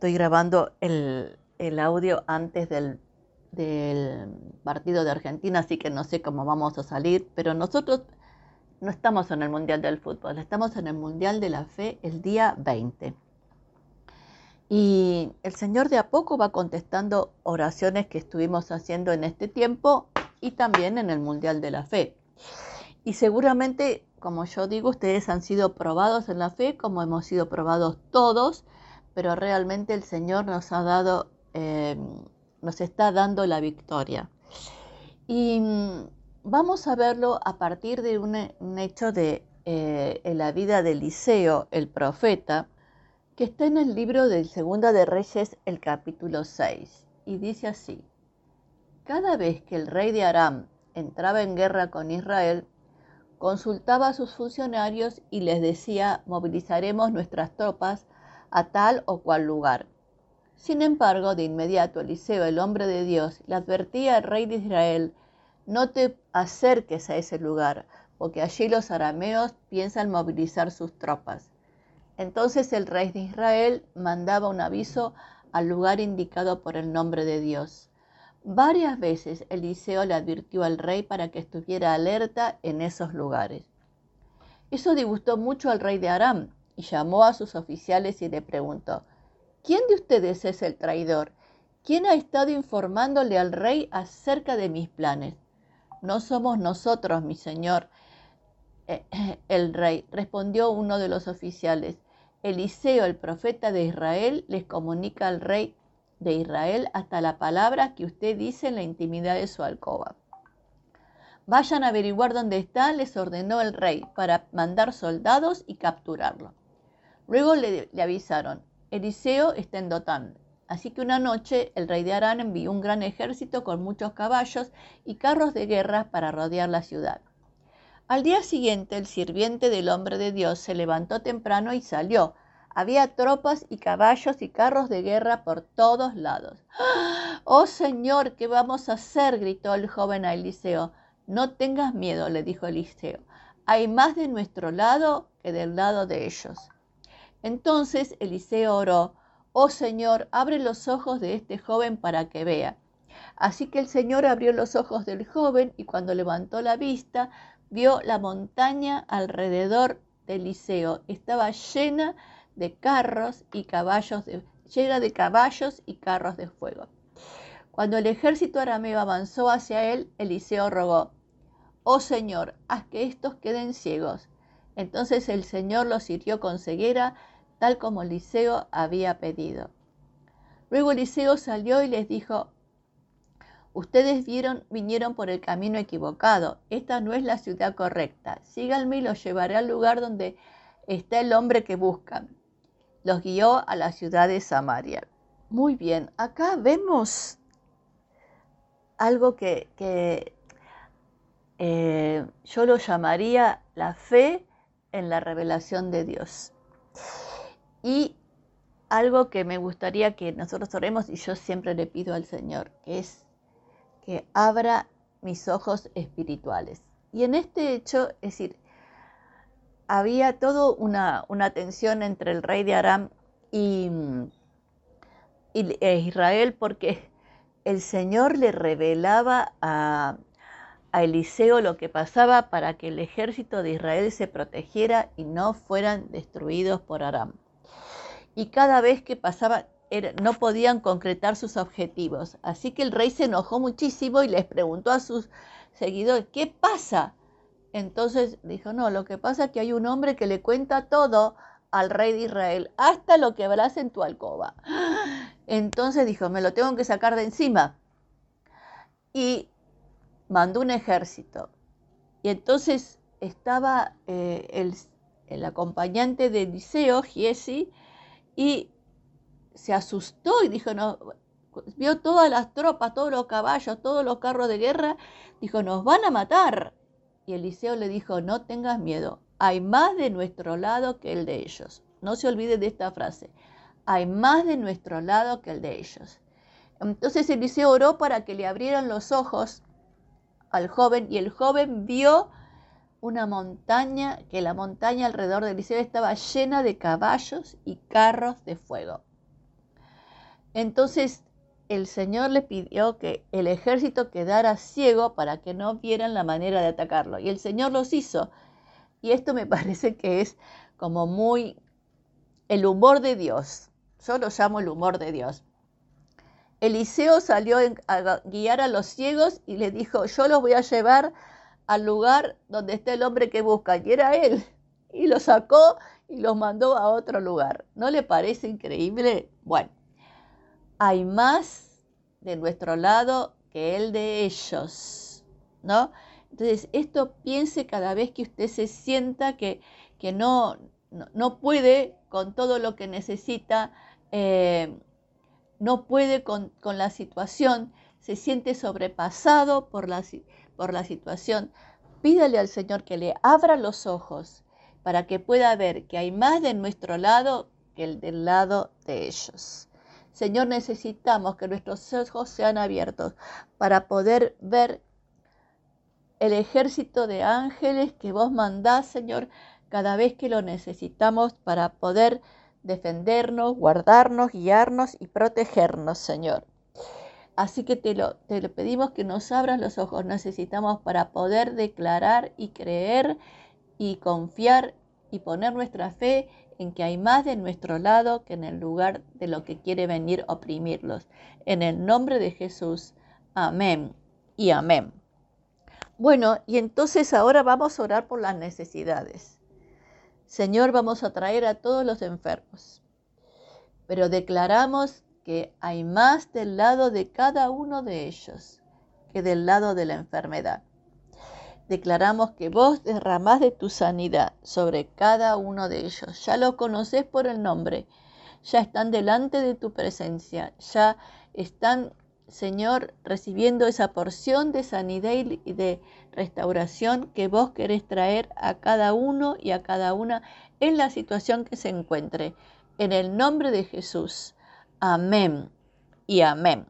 estoy grabando el, audio antes del, del, partido de Argentina, así que no sé cómo vamos a salir, pero nosotros no estamos en el Mundial del Fútbol, estamos en el Mundial de la Fe el día 20. Y el Señor de a poco va contestando oraciones que estuvimos haciendo en este tiempo y también en el Mundial de la Fe. Y seguramente, como yo digo, ustedes han sido probados en la fe, como hemos sido probados todos, pero realmente el Señor nos ha dado, eh, nos está dando la victoria. Y mm, vamos a verlo a partir de un, hecho de eh, en la vida de Eliseo, el profeta, que está en el libro del Segunda de Reyes, el capítulo 6, y dice así, cada vez que el rey de Aram entraba en guerra con Israel, consultaba a sus funcionarios y les decía, movilizaremos nuestras tropas a tal o cual lugar. Sin embargo, de inmediato Eliseo, el hombre de Dios, le advertía al rey de Israel, no te acerques a ese lugar, porque allí los arameos piensan movilizar sus tropas. Entonces el rey de Israel mandaba un aviso al lugar indicado por el nombre de Dios. Varias veces Eliseo le advirtió al rey para que estuviera alerta en esos lugares. Eso disgustó mucho al rey de Aram y llamó a sus oficiales y le preguntó, ¿quién de ustedes es el traidor? ¿Quién ha estado informándole al rey acerca de mis planes? No somos nosotros, mi señor, eh, el rey, respondió uno de los oficiales. Eliseo, el profeta de Israel, les comunica al rey de Israel hasta la palabra que usted dice en la intimidad de su alcoba. Vayan a averiguar dónde está, les ordenó el rey, para mandar soldados y capturarlo. Luego le, avisaron, Eliseo está en Dotán. Así que una noche el rey de Arán envió un gran ejército con muchos caballos y carros de guerra para rodear la ciudad. Al día siguiente, el sirviente del hombre de Dios se levantó temprano y salió. Había tropas y caballos y carros de guerra por todos lados. ¡Oh Señor, qué vamos a hacer! gritó el joven a Eliseo. No tengas miedo, le dijo Eliseo. Hay más de nuestro lado que del lado de ellos. Entonces Eliseo oró, Oh Señor, abre los ojos de este joven para que vea. Así que el Señor abrió los ojos del joven y cuando levantó la vista, vio la montaña alrededor de Eliseo. Estaba llena de carros y caballos de, llena de caballos y carros de fuego. Cuando el ejército arameo avanzó hacia él, Eliseo rogó, Oh Señor, haz que estos queden ciegos. Entonces el Señor los hirió con ceguera, tal como Eliseo había pedido. Luego Eliseo salió y les dijo, Ustedes vieron, vinieron por el camino equivocado. Esta no es la ciudad correcta. Síganme y los llevaré al lugar donde está el hombre que buscan. Los guió a la ciudad de Samaria. Muy bien, acá vemos algo que, eh, yo lo llamaría la fe en la revelación de Dios. Y algo que me gustaría que nosotros oremos, y yo siempre le pido al Señor, que es que abra mis ojos espirituales. Y en este hecho, es decir, había toda una, tensión entre el rey de Aram y, e Israel porque el Señor le revelaba a, a Eliseo lo que pasaba para que el ejército de Israel se protegiera y no fueran destruidos por Aram. Y cada vez que pasaba, no podían concretar sus objetivos. Así que el rey se enojó muchísimo y les preguntó a sus seguidores, ¿qué pasa? Entonces dijo, no, lo que pasa es que hay un hombre que le cuenta todo al rey de Israel, hasta lo que verás en tu alcoba. Entonces dijo, me lo tengo que sacar de encima. Y mandó un ejército. Y entonces estaba eh, el, el, acompañante de Eliseo, Giesi, y se asustó y dijo, no, vio todas las tropas, todos los caballos, todos los carros de guerra, dijo, nos van a matar. Y Eliseo le dijo, no tengas miedo, hay más de nuestro lado que el de ellos. No se olvide de esta frase, hay más de nuestro lado que el de ellos. Entonces Eliseo oró para que le abrieran los ojos al joven y el joven vio una montaña, que la montaña alrededor de Eliseo estaba llena de caballos y carros de fuego. Entonces el Señor le pidió que el ejército quedara ciego para que no vieran la manera de atacarlo. Y el Señor los hizo. Y esto me parece que es como muy el humor de Dios. Yo lo llamo el humor de Dios. Eliseo salió a guiar a los ciegos y le dijo, yo los voy a llevar al lugar donde está el hombre que busca. Y era él. Y lo sacó y los mandó a otro lugar. ¿No le parece increíble? Bueno, hay más de nuestro lado que el de ellos, ¿no? Entonces, esto piense cada vez que usted se sienta que, que no, no, puede con todo lo que necesita, eh, no puede con, la situación, se siente sobrepasado por la, por la situación. Pídale al Señor que le abra los ojos para que pueda ver que hay más de nuestro lado que el del lado de ellos. Señor, necesitamos que nuestros ojos sean abiertos para poder ver el ejército de ángeles que vos mandás, Señor, cada vez que lo necesitamos para poder defendernos, guardarnos, guiarnos y protegernos, Señor. Así que te lo, te pedimos que nos abras los ojos. Necesitamos para poder declarar y creer y confiar y poner nuestra fe en que hay más de nuestro lado que en el lugar de lo que quiere venir oprimirlos. En el nombre de Jesús. Amén y amén. Bueno, y entonces ahora vamos a orar por las necesidades. Señor, vamos a traer a todos los enfermos, pero declaramos que hay más del lado de cada uno de ellos que del lado de la enfermedad. Declaramos que vos derramás de tu sanidad sobre cada uno de ellos. Ya lo conoces por el nombre, ya están delante de tu presencia, ya están Señor, recibiendo esa porción de sanidad y de restauración que vos querés traer a cada uno y a cada una en la situación que se encuentre. En el nombre de Jesús. Amén y amén.